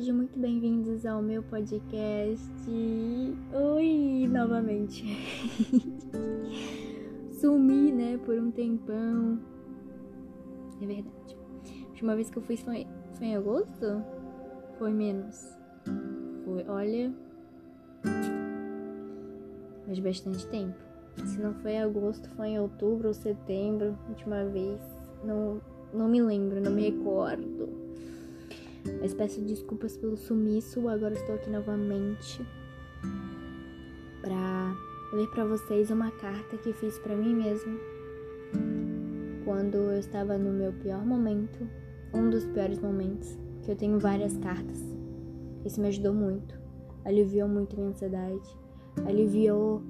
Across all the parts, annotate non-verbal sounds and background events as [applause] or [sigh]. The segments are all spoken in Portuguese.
sejam muito bem-vindos ao meu podcast. Oi, novamente. [laughs] Sumi, né, por um tempão. É verdade. A última vez que eu fui foi, foi em agosto? Foi menos. Foi, olha. Faz bastante tempo. Se não foi em agosto, foi em outubro ou setembro, última vez. Não, não me lembro, não me recordo. Mas peço desculpas pelo sumiço, agora estou aqui novamente para ler para vocês uma carta que fiz para mim mesma quando eu estava no meu pior momento, um dos piores momentos, que eu tenho várias cartas. Isso me ajudou muito, aliviou muito minha ansiedade, aliviou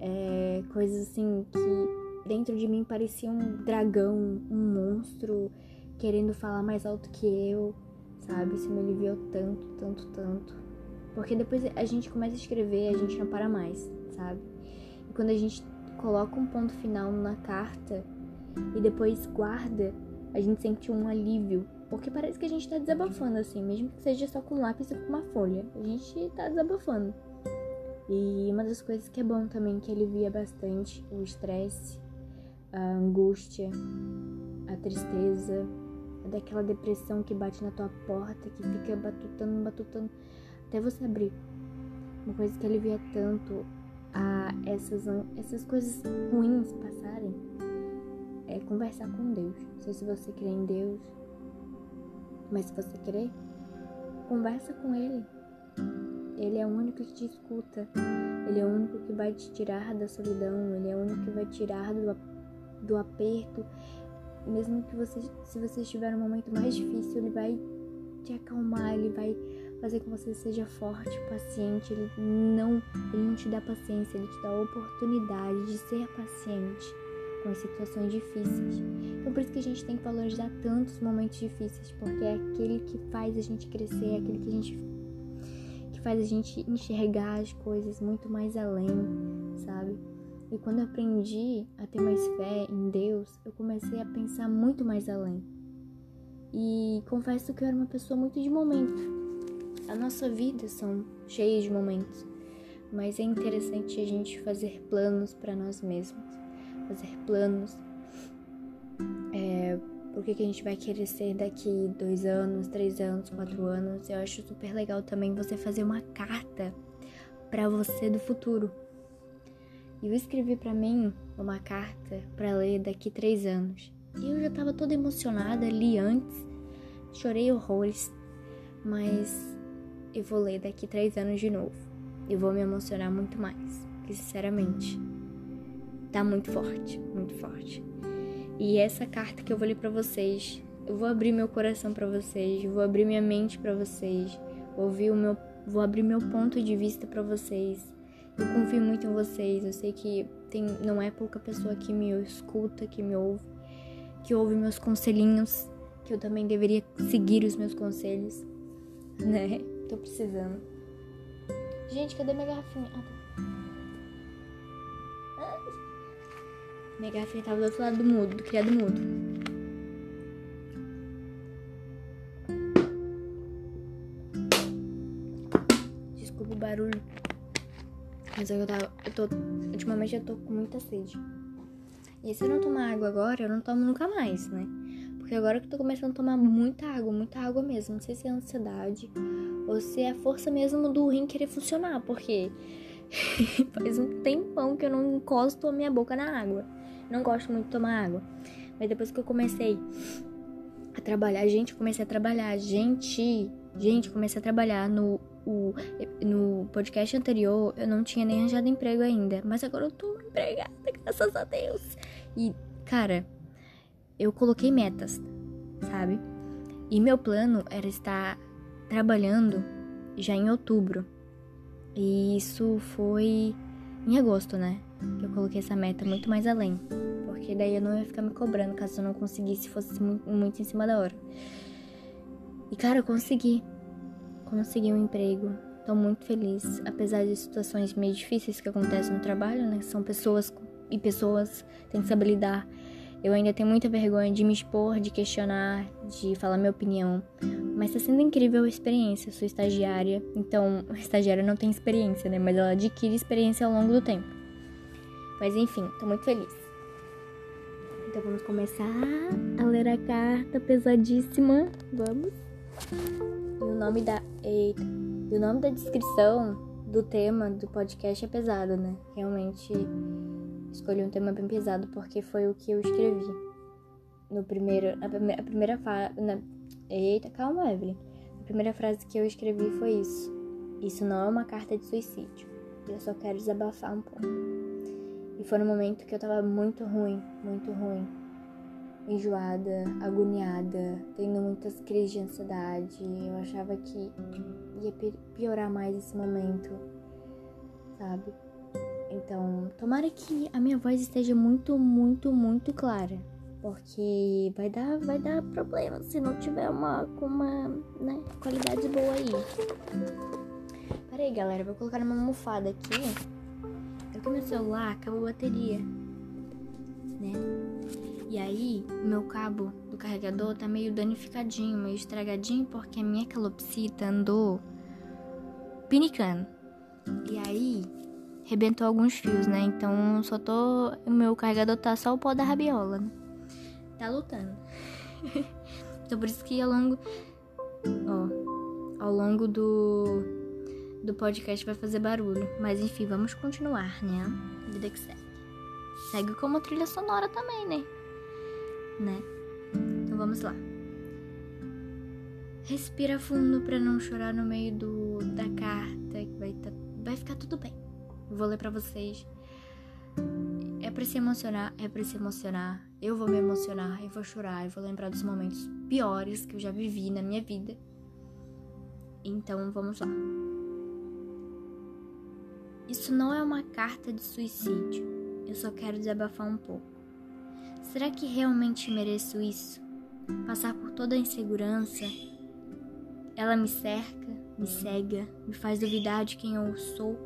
é, coisas assim que dentro de mim parecia um dragão, um monstro querendo falar mais alto que eu sabe? Isso me aliviou tanto, tanto, tanto. Porque depois a gente começa a escrever, a gente não para mais, sabe? E quando a gente coloca um ponto final na carta e depois guarda, a gente sente um alívio. Porque parece que a gente tá desabafando, assim, mesmo que seja só com um lápis e com uma folha. A gente tá desabafando. E uma das coisas que é bom também, que alivia bastante o estresse, a angústia, a tristeza, daquela depressão que bate na tua porta, que fica batutando, batutando, até você abrir. Uma coisa que alivia tanto a essas, essas coisas ruins passarem é conversar com Deus. Não sei se você crê em Deus, mas se você crê, conversa com Ele. Ele é o único que te escuta. Ele é o único que vai te tirar da solidão. Ele é o único que vai tirar do, do aperto mesmo que você, se você estiver num momento mais difícil, ele vai te acalmar, ele vai fazer com que você seja forte, paciente. Ele não, ele não te dá paciência, ele te dá a oportunidade de ser paciente com as situações difíceis. Então por isso que a gente tem que valorizar tantos momentos difíceis, porque é aquele que faz a gente crescer, é aquele que a gente que faz a gente enxergar as coisas muito mais além, sabe? E quando aprendi a ter mais fé em Deus, eu comecei a pensar muito mais além. E confesso que eu era uma pessoa muito de momento. A nossa vida são cheias de momentos, mas é interessante a gente fazer planos para nós mesmos, fazer planos. É, que, que a gente vai querer ser daqui dois anos, três anos, quatro anos. Eu acho super legal também você fazer uma carta para você do futuro eu escrevi para mim uma carta para ler daqui três anos. E eu já estava toda emocionada, li antes, chorei horrores, mas eu vou ler daqui três anos de novo. E vou me emocionar muito mais, porque sinceramente tá muito forte, muito forte. E essa carta que eu vou ler para vocês, eu vou abrir meu coração para vocês, vou abrir minha mente para vocês, vou ouvir o meu, vou abrir meu ponto de vista para vocês eu confio muito em vocês. Eu sei que tem, não é pouca pessoa que me escuta, que me ouve, que ouve meus conselhinhos, que eu também deveria seguir os meus conselhos, [laughs] né? Tô precisando. Gente, cadê minha garrafinha? Ah, tá. Minha garrafinha tava do outro lado do mudo, do criado mudo. Desculpa o barulho. Mas eu tava. Eu tô. Ultimamente eu tô com muita sede. E se eu não tomar água agora, eu não tomo nunca mais, né? Porque agora que eu tô começando a tomar muita água, muita água mesmo. Não sei se é ansiedade ou se é a força mesmo do rim querer funcionar, porque [laughs] faz um tempão que eu não encosto a minha boca na água. Não gosto muito de tomar água. Mas depois que eu comecei a trabalhar, gente, comecei a trabalhar, gente, gente, comecei a trabalhar no o, no podcast anterior eu não tinha nem arranjado emprego ainda, mas agora eu tô empregada, graças a Deus. E, cara, eu coloquei metas, sabe? E meu plano era estar trabalhando já em outubro. E isso foi em agosto, né? Eu coloquei essa meta muito mais além. Porque daí eu não ia ficar me cobrando caso eu não conseguisse, fosse muito em cima da hora. E cara, eu consegui consegui um emprego. Estou muito feliz, apesar de situações meio difíceis que acontecem no trabalho, né? São pessoas e pessoas têm que saber lidar. Eu ainda tenho muita vergonha de me expor, de questionar, de falar minha opinião, Mas tá sendo incrível a experiência. Eu sou estagiária, então a [laughs] estagiária não tem experiência, né? Mas ela adquire experiência ao longo do tempo. Mas enfim, tô muito feliz. Então vamos começar a ler a carta pesadíssima. Vamos. E o nome da. Eita. E o nome da descrição do tema do podcast é pesado, né? Realmente escolhi um tema bem pesado porque foi o que eu escrevi. No primeiro. A, primeira, a primeira fase. Eita, calma, Evelyn. A primeira frase que eu escrevi foi isso. Isso não é uma carta de suicídio. Eu só quero desabafar um pouco. E foi no momento que eu tava muito ruim, muito ruim. Enjoada, agoniada, tendo muitas crises de ansiedade. Eu achava que ia piorar mais esse momento, sabe? Então, tomara que a minha voz esteja muito, muito, muito clara. Porque vai dar, vai dar problema se não tiver uma, uma né, qualidade boa aí. Pera aí, galera, vou colocar uma almofada aqui porque meu celular acabou a bateria, né? E aí, meu cabo do carregador tá meio danificadinho, meio estragadinho, porque a minha calopsita andou pinicando. E aí, rebentou alguns fios, né? Então, só tô. O meu carregador tá só o pó da rabiola, né? Tá lutando. [laughs] então, por isso que ao longo. Ó, ao longo do do podcast vai fazer barulho. Mas enfim, vamos continuar, né? Vida que segue. Segue como trilha sonora também, né? Né? Então vamos lá. Respira fundo para não chorar no meio do da carta, que vai tá, vai ficar tudo bem. vou ler para vocês. É para se emocionar, é para se emocionar. Eu vou me emocionar, eu vou chorar, eu vou lembrar dos momentos piores que eu já vivi na minha vida. Então vamos lá. Isso não é uma carta de suicídio. Eu só quero desabafar um pouco. Será que realmente mereço isso? Passar por toda a insegurança? Ela me cerca, me cega, me faz duvidar de quem eu sou,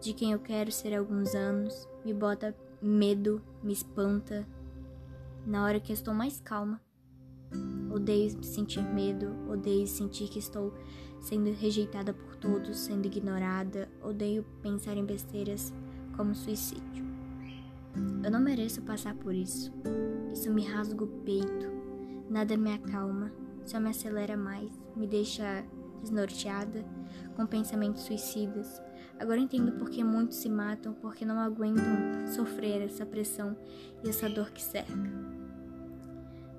de quem eu quero ser há alguns anos, me bota medo, me espanta. Na hora que eu estou mais calma, odeio sentir medo, odeio sentir que estou sendo rejeitada por todos, sendo ignorada, odeio pensar em besteiras como suicídio. Eu não mereço passar por isso. Isso me rasga o peito, nada me acalma, só me acelera mais, me deixa desnorteada, com pensamentos suicidas. Agora entendo por que muitos se matam, porque não aguentam sofrer essa pressão e essa dor que cerca.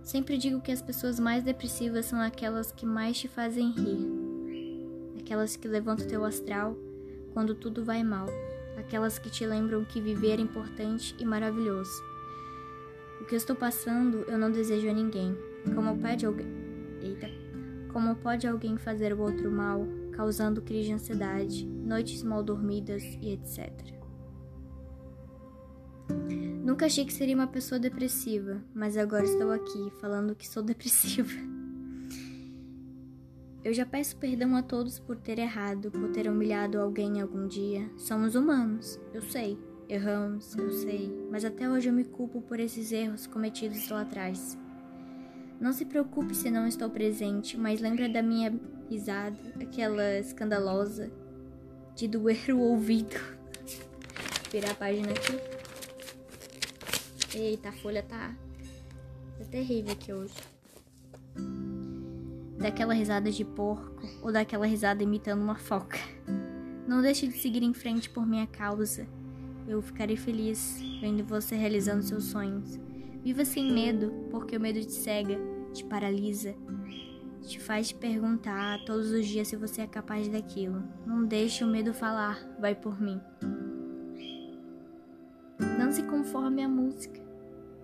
Sempre digo que as pessoas mais depressivas são aquelas que mais te fazem rir aquelas que levantam teu astral quando tudo vai mal, aquelas que te lembram que viver é importante e maravilhoso. O que eu estou passando eu não desejo a ninguém. Como pode alguém. Eita. Como pode alguém fazer o outro mal, causando crise de ansiedade, noites mal dormidas e etc. Nunca achei que seria uma pessoa depressiva, mas agora estou aqui falando que sou [laughs] depressiva. Eu já peço perdão a todos por ter errado, por ter humilhado alguém algum dia. Somos humanos, eu sei. Erramos, eu sei. Mas até hoje eu me culpo por esses erros cometidos lá atrás. Não se preocupe se não estou presente, mas lembra da minha risada, aquela escandalosa, de doer o ouvido. [laughs] Virar a página aqui. Eita, a folha tá, tá terrível aqui hoje daquela risada de porco ou daquela risada imitando uma foca. Não deixe de seguir em frente por minha causa. Eu ficarei feliz vendo você realizando seus sonhos. Viva sem medo, porque o medo te cega, te paralisa, te faz te perguntar todos os dias se você é capaz daquilo. Não deixe o medo falar, vai por mim. Não se conforme à música,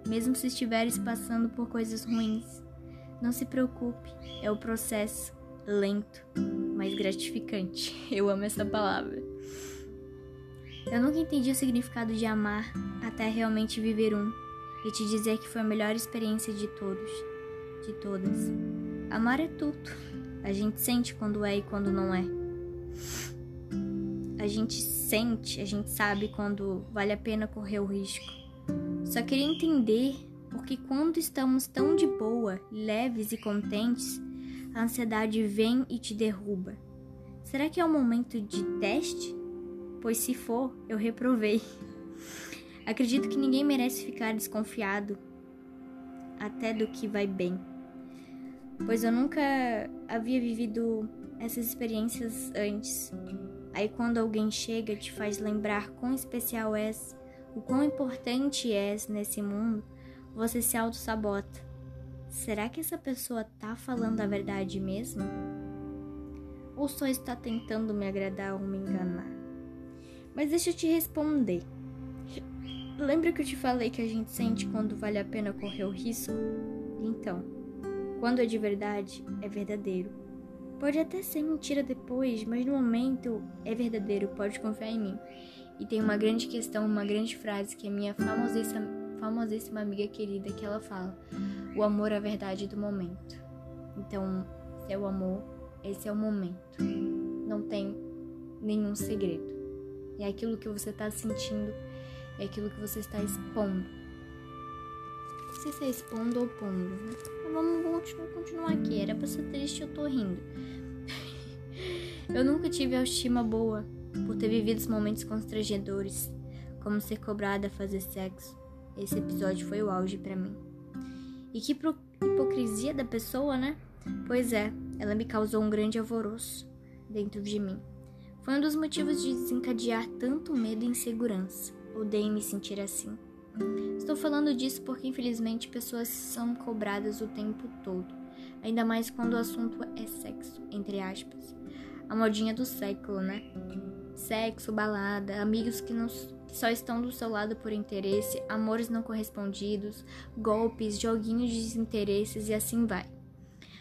mesmo se estiveres passando por coisas ruins. Não se preocupe, é o processo lento, mas gratificante. [laughs] Eu amo essa palavra. Eu nunca entendi o significado de amar até realmente viver um e te dizer que foi a melhor experiência de todos, de todas. Amar é tudo. A gente sente quando é e quando não é. A gente sente, a gente sabe quando vale a pena correr o risco. Só queria entender porque quando estamos tão de boa, leves e contentes, a ansiedade vem e te derruba. Será que é um momento de teste? Pois se for, eu reprovei. [laughs] Acredito que ninguém merece ficar desconfiado até do que vai bem, pois eu nunca havia vivido essas experiências antes. Aí quando alguém chega te faz lembrar quão especial és, o quão importante és nesse mundo, você se auto-sabota. Será que essa pessoa tá falando a verdade mesmo? Ou só está tentando me agradar ou me enganar? Mas deixa eu te responder. Lembra que eu te falei que a gente sente quando vale a pena correr o risco? Então, quando é de verdade, é verdadeiro. Pode até ser mentira depois, mas no momento é verdadeiro, pode confiar em mim. E tem uma grande questão, uma grande frase que é minha famosíssima, famosíssima amiga querida que ela fala: O amor é a verdade do momento. Então, se é o amor, esse é o momento. Não tem nenhum segredo. É aquilo que você está sentindo, é aquilo que você está expondo. Não sei se é expondo ou pondo, né? Vamos, continuar aqui. Era pra ser triste, eu tô rindo. [laughs] eu nunca tive autoestima boa por ter vivido momentos constrangedores, como ser cobrada a fazer sexo. Esse episódio foi o auge para mim. E que hipocrisia da pessoa, né? Pois é, ela me causou um grande alvoroço dentro de mim. Foi um dos motivos de desencadear tanto medo e insegurança. Odeio me sentir assim. Estou falando disso porque infelizmente pessoas são cobradas o tempo todo, ainda mais quando o assunto é sexo, entre aspas. A modinha do século, né? Sexo, balada, amigos que, não, só estão do seu lado por interesse, amores não correspondidos, golpes, joguinhos de desinteresses e assim vai.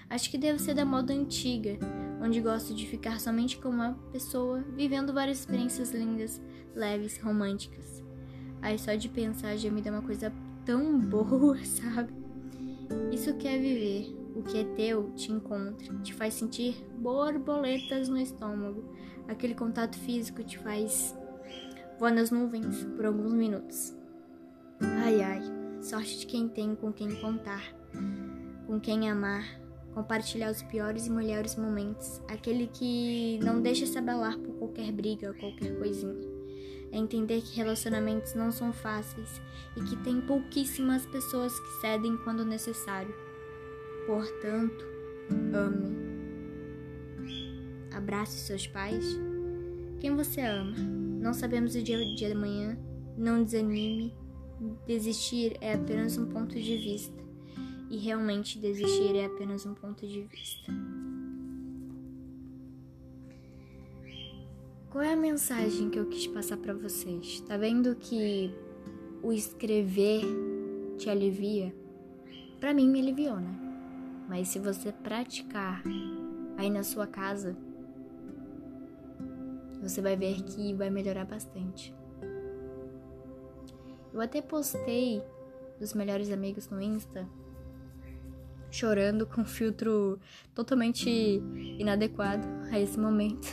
Acho que deve ser da moda antiga, onde gosto de ficar somente com uma pessoa, vivendo várias experiências lindas, leves, românticas. Aí só de pensar já me dá uma coisa tão boa, [laughs] sabe? Isso que é viver. O que é teu te encontra, te faz sentir borboletas no estômago. Aquele contato físico te faz voar nas nuvens por alguns minutos. Ai ai, sorte de quem tem com quem contar, com quem amar, compartilhar os piores e melhores momentos, aquele que não deixa se abalar por qualquer briga qualquer coisinha. É entender que relacionamentos não são fáceis e que tem pouquíssimas pessoas que cedem quando necessário. Portanto, ame. Abrace seus pais. Quem você ama? Não sabemos o dia, o dia de amanhã. Não desanime. Desistir é apenas um ponto de vista e realmente desistir é apenas um ponto de vista. Qual é a mensagem que eu quis passar para vocês? Tá vendo que o escrever te alivia? Para mim me aliviou, né? Mas se você praticar aí na sua casa, você vai ver que vai melhorar bastante. Eu até postei dos melhores amigos no Insta chorando com filtro totalmente inadequado a esse momento.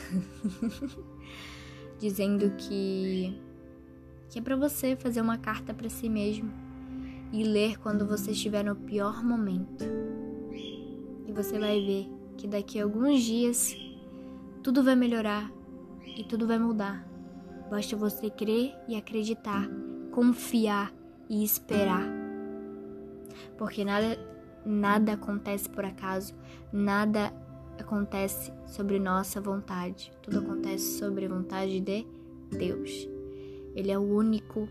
[laughs] Dizendo que que é para você fazer uma carta para si mesmo e ler quando você estiver no pior momento. E você vai ver que daqui a alguns dias tudo vai melhorar e tudo vai mudar. Basta você crer e acreditar, confiar e esperar. Porque nada Nada acontece por acaso, nada acontece sobre nossa vontade, tudo acontece sobre a vontade de Deus. Ele é o único.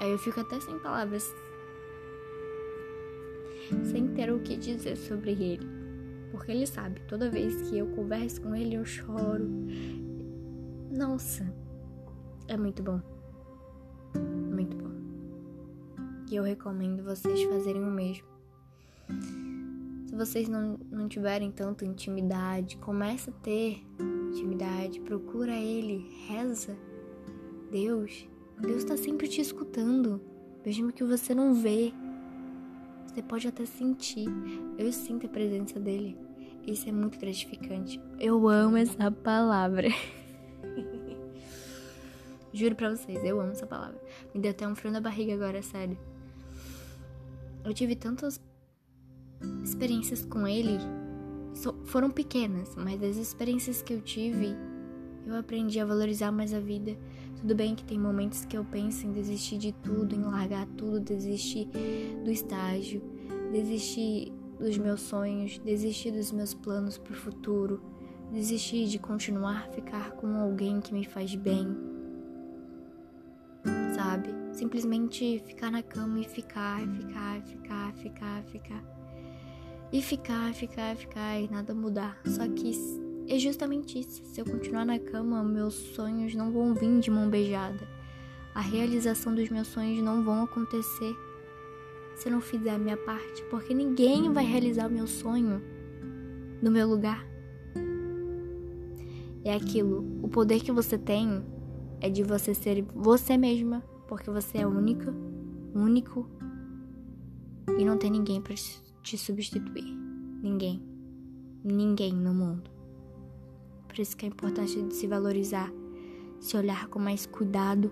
Aí eu fico até sem palavras, sem ter o que dizer sobre ele, porque ele sabe, toda vez que eu converso com ele eu choro. Nossa, é muito bom. E eu recomendo vocês fazerem o mesmo. Se vocês não, não tiverem tanta intimidade, começa a ter intimidade, procura Ele, reza. Deus, Deus está sempre te escutando, mesmo que você não vê. Você pode até sentir. Eu sinto a presença dele. Isso é muito gratificante. Eu amo essa palavra. [laughs] Juro pra vocês, eu amo essa palavra. Me deu até um frio na barriga agora, sério. Eu tive tantas experiências com ele foram pequenas, mas as experiências que eu tive, eu aprendi a valorizar mais a vida. Tudo bem que tem momentos que eu penso em desistir de tudo, em largar tudo, desistir do estágio, desistir dos meus sonhos, desistir dos meus planos para o futuro, desistir de continuar ficar com alguém que me faz bem. Sabe? Simplesmente ficar na cama e ficar, ficar, ficar, ficar, ficar e ficar, ficar, ficar e nada mudar. Só que é justamente isso. Se eu continuar na cama, meus sonhos não vão vir de mão beijada. A realização dos meus sonhos não vão acontecer se eu não fizer a minha parte, porque ninguém vai realizar o meu sonho no meu lugar. É aquilo, o poder que você tem é de você ser você mesma, porque você é única, único e não tem ninguém para te substituir. Ninguém. Ninguém no mundo. Por isso que é importante de se valorizar, se olhar com mais cuidado,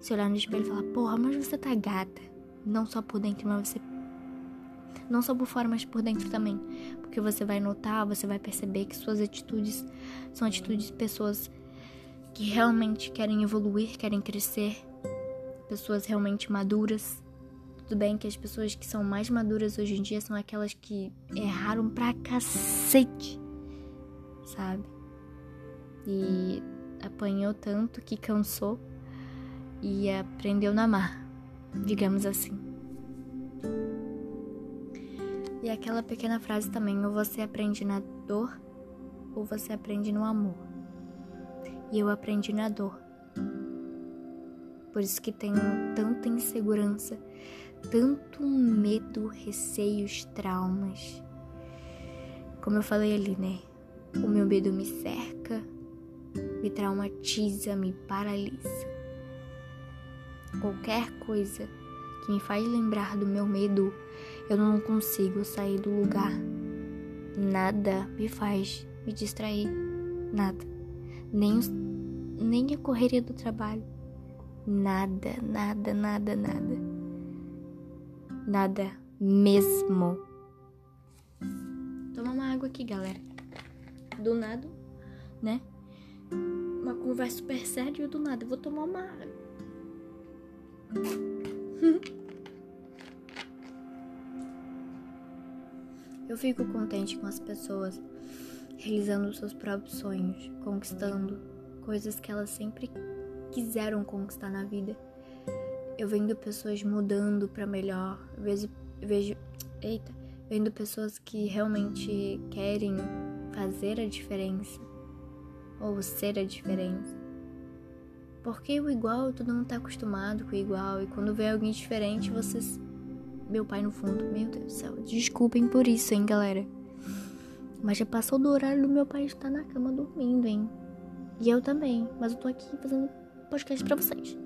se olhar no espelho e falar, porra, mas você tá gata. Não só por dentro, mas você. Não só por fora, mas por dentro também. Porque você vai notar, você vai perceber que suas atitudes são atitudes de pessoas que realmente querem evoluir, querem crescer, pessoas realmente maduras, tudo bem que as pessoas que são mais maduras hoje em dia são aquelas que erraram pra cacete, sabe? E apanhou tanto que cansou e aprendeu na mar, digamos assim. E aquela pequena frase também, ou você aprende na dor, ou você aprende no amor. E eu aprendi na dor. Por isso que tenho tanta insegurança tanto medo, receios, traumas. Como eu falei ali, né? O meu medo me cerca, me traumatiza, me paralisa. Qualquer coisa que me faz lembrar do meu medo, eu não consigo sair do lugar. Nada me faz me distrair, nada. Nem, nem a correria do trabalho. Nada, nada, nada, nada. Nada mesmo. Toma uma água aqui, galera. Do nada, né? Conversa super séria e do nada eu vou tomar uma água. [laughs] Eu fico contente com as pessoas realizando seus próprios sonhos, conquistando coisas que elas sempre quiseram conquistar na vida eu vendo pessoas mudando para melhor, eu vejo, vejo, eita, vendo pessoas que realmente querem fazer a diferença ou ser a diferença. Porque o igual, todo mundo tá acostumado com o igual, e quando vem alguém diferente, vocês. Meu pai no fundo, meu Deus do céu, desculpem por isso, hein, galera. Mas já passou do horário do meu pai estar na cama dormindo, hein? E eu também, mas eu tô aqui fazendo podcast pra vocês.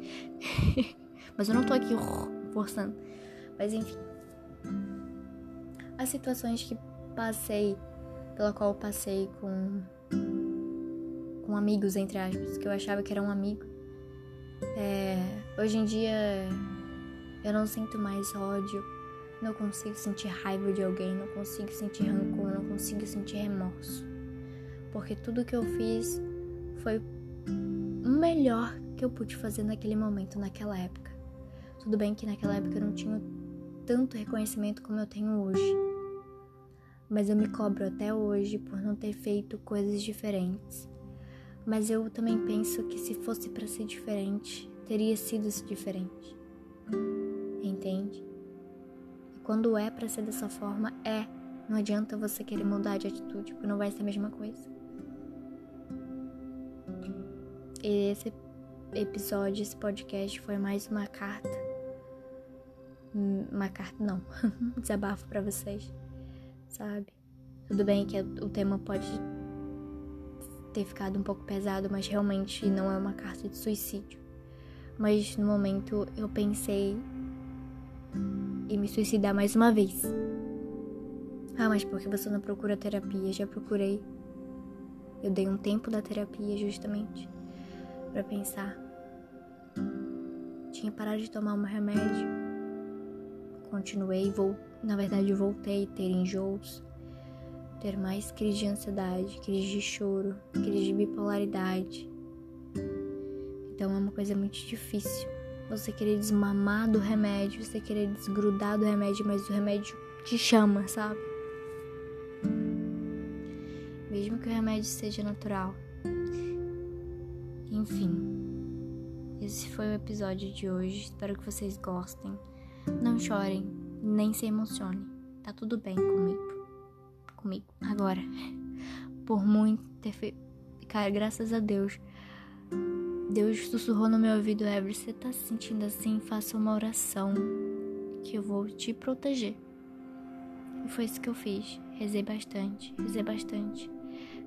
[laughs] Mas eu não tô aqui forçando. Mas enfim. As situações que passei, pela qual passei com com amigos entre aspas, que eu achava que era um amigo. É, hoje em dia eu não sinto mais ódio, não consigo sentir raiva de alguém, não consigo sentir rancor, não consigo sentir remorso. Porque tudo que eu fiz foi o melhor que eu pude fazer naquele momento, naquela época. Tudo bem que naquela época eu não tinha tanto reconhecimento como eu tenho hoje. Mas eu me cobro até hoje por não ter feito coisas diferentes. Mas eu também penso que se fosse para ser diferente, teria sido diferente. Entende? E quando é para ser dessa forma, é. Não adianta você querer mudar de atitude, porque não vai ser a mesma coisa. E esse episódio, esse podcast foi mais uma carta uma carta, não, [laughs] desabafo para vocês, sabe? Tudo bem que o tema pode ter ficado um pouco pesado, mas realmente não é uma carta de suicídio. Mas no momento eu pensei em me suicidar mais uma vez. Ah, mas por que você não procura terapia? Já procurei. Eu dei um tempo da terapia justamente para pensar. Tinha parado de tomar um remédio continuei, vou, na verdade voltei a ter enjoos, ter mais crise de ansiedade, crise de choro, crise de bipolaridade. Então é uma coisa muito difícil. Você querer desmamar do remédio, você querer desgrudar do remédio, mas o remédio te chama, sabe? Mesmo que o remédio seja natural. Enfim. Esse foi o episódio de hoje. Espero que vocês gostem. Não chorem, nem se emocionem. Tá tudo bem comigo. Comigo. Agora, por muito ter feito. Cara, graças a Deus. Deus sussurrou no meu ouvido, Ever, você tá se sentindo assim? Faça uma oração que eu vou te proteger. E foi isso que eu fiz. Rezei bastante, rezei bastante.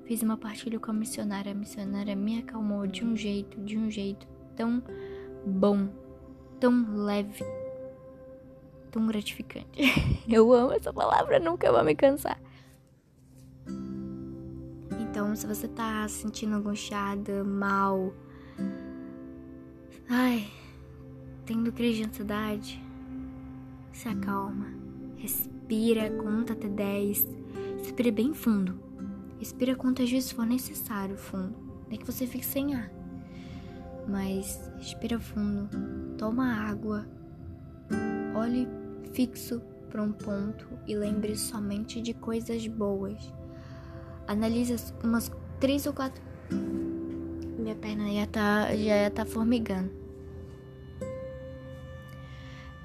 Fiz uma partilha com a missionária. A missionária me acalmou de um jeito, de um jeito tão bom, tão leve, tão gratificante. [laughs] Eu amo essa palavra, nunca vou me cansar. Se você tá se sentindo angustiada, mal, ai, tendo crise de ansiedade, se acalma, respira, conta até 10, respira bem fundo. Respira quantas vezes for necessário fundo, nem que você fique sem ar mas respira fundo, toma água, olhe fixo para um ponto e lembre somente de coisas boas. Analise umas três ou quatro. Minha perna já tá, já tá formigando.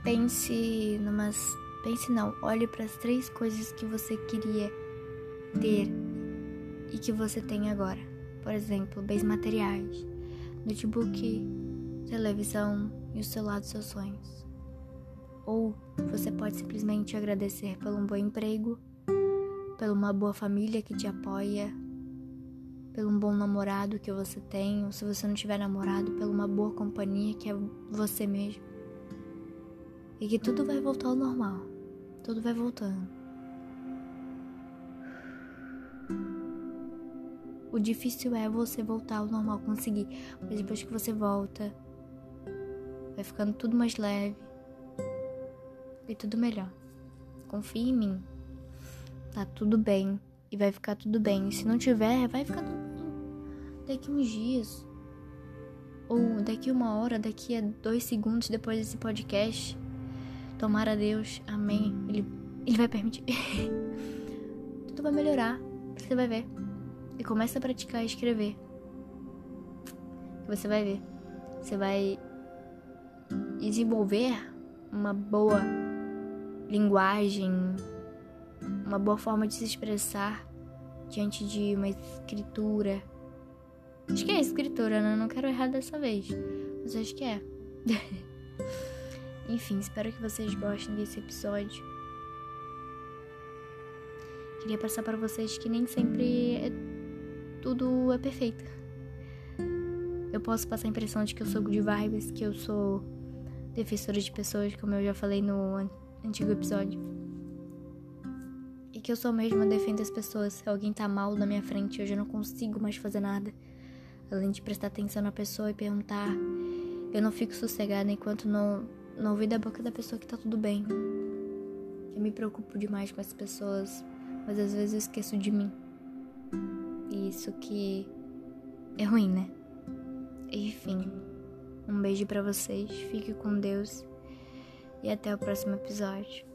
Pense numas. Pense não, olhe para as três coisas que você queria ter e que você tem agora. Por exemplo, bens materiais notebook, televisão e o celular dos seus sonhos. Ou você pode simplesmente agradecer pelo um bom emprego, pela uma boa família que te apoia, pelo um bom namorado que você tem, ou se você não tiver namorado, pela uma boa companhia que é você mesmo. E que tudo vai voltar ao normal. Tudo vai voltando. O difícil é você voltar ao normal, conseguir. Mas depois que você volta, vai ficando tudo mais leve e tudo melhor. Confie em mim. Tá tudo bem e vai ficar tudo bem. E se não tiver, vai ficar tudo bem. Daqui uns dias, ou daqui uma hora, daqui a dois segundos depois desse podcast, tomara Deus, amém. Ele, ele vai permitir. [laughs] tudo vai melhorar. Você vai ver e começa a praticar escrever. Você vai ver. Você vai desenvolver uma boa linguagem, uma boa forma de se expressar diante de uma escritura. Acho que é escritura, né? Não quero errar dessa vez, mas acho que é. [laughs] Enfim, espero que vocês gostem desse episódio. Queria passar para vocês que nem sempre é tudo é perfeito. Eu posso passar a impressão de que eu sou de vibes, que eu sou defensora de pessoas, como eu já falei no antigo episódio. Que eu sou mesmo defendo as pessoas. Se alguém tá mal na minha frente, eu já não consigo mais fazer nada. Além de prestar atenção na pessoa e perguntar, eu não fico sossegada enquanto não, não ouvir da boca da pessoa que tá tudo bem. Eu me preocupo demais com as pessoas, mas às vezes eu esqueço de mim. E isso que é ruim, né? Enfim, um beijo para vocês, fique com Deus e até o próximo episódio.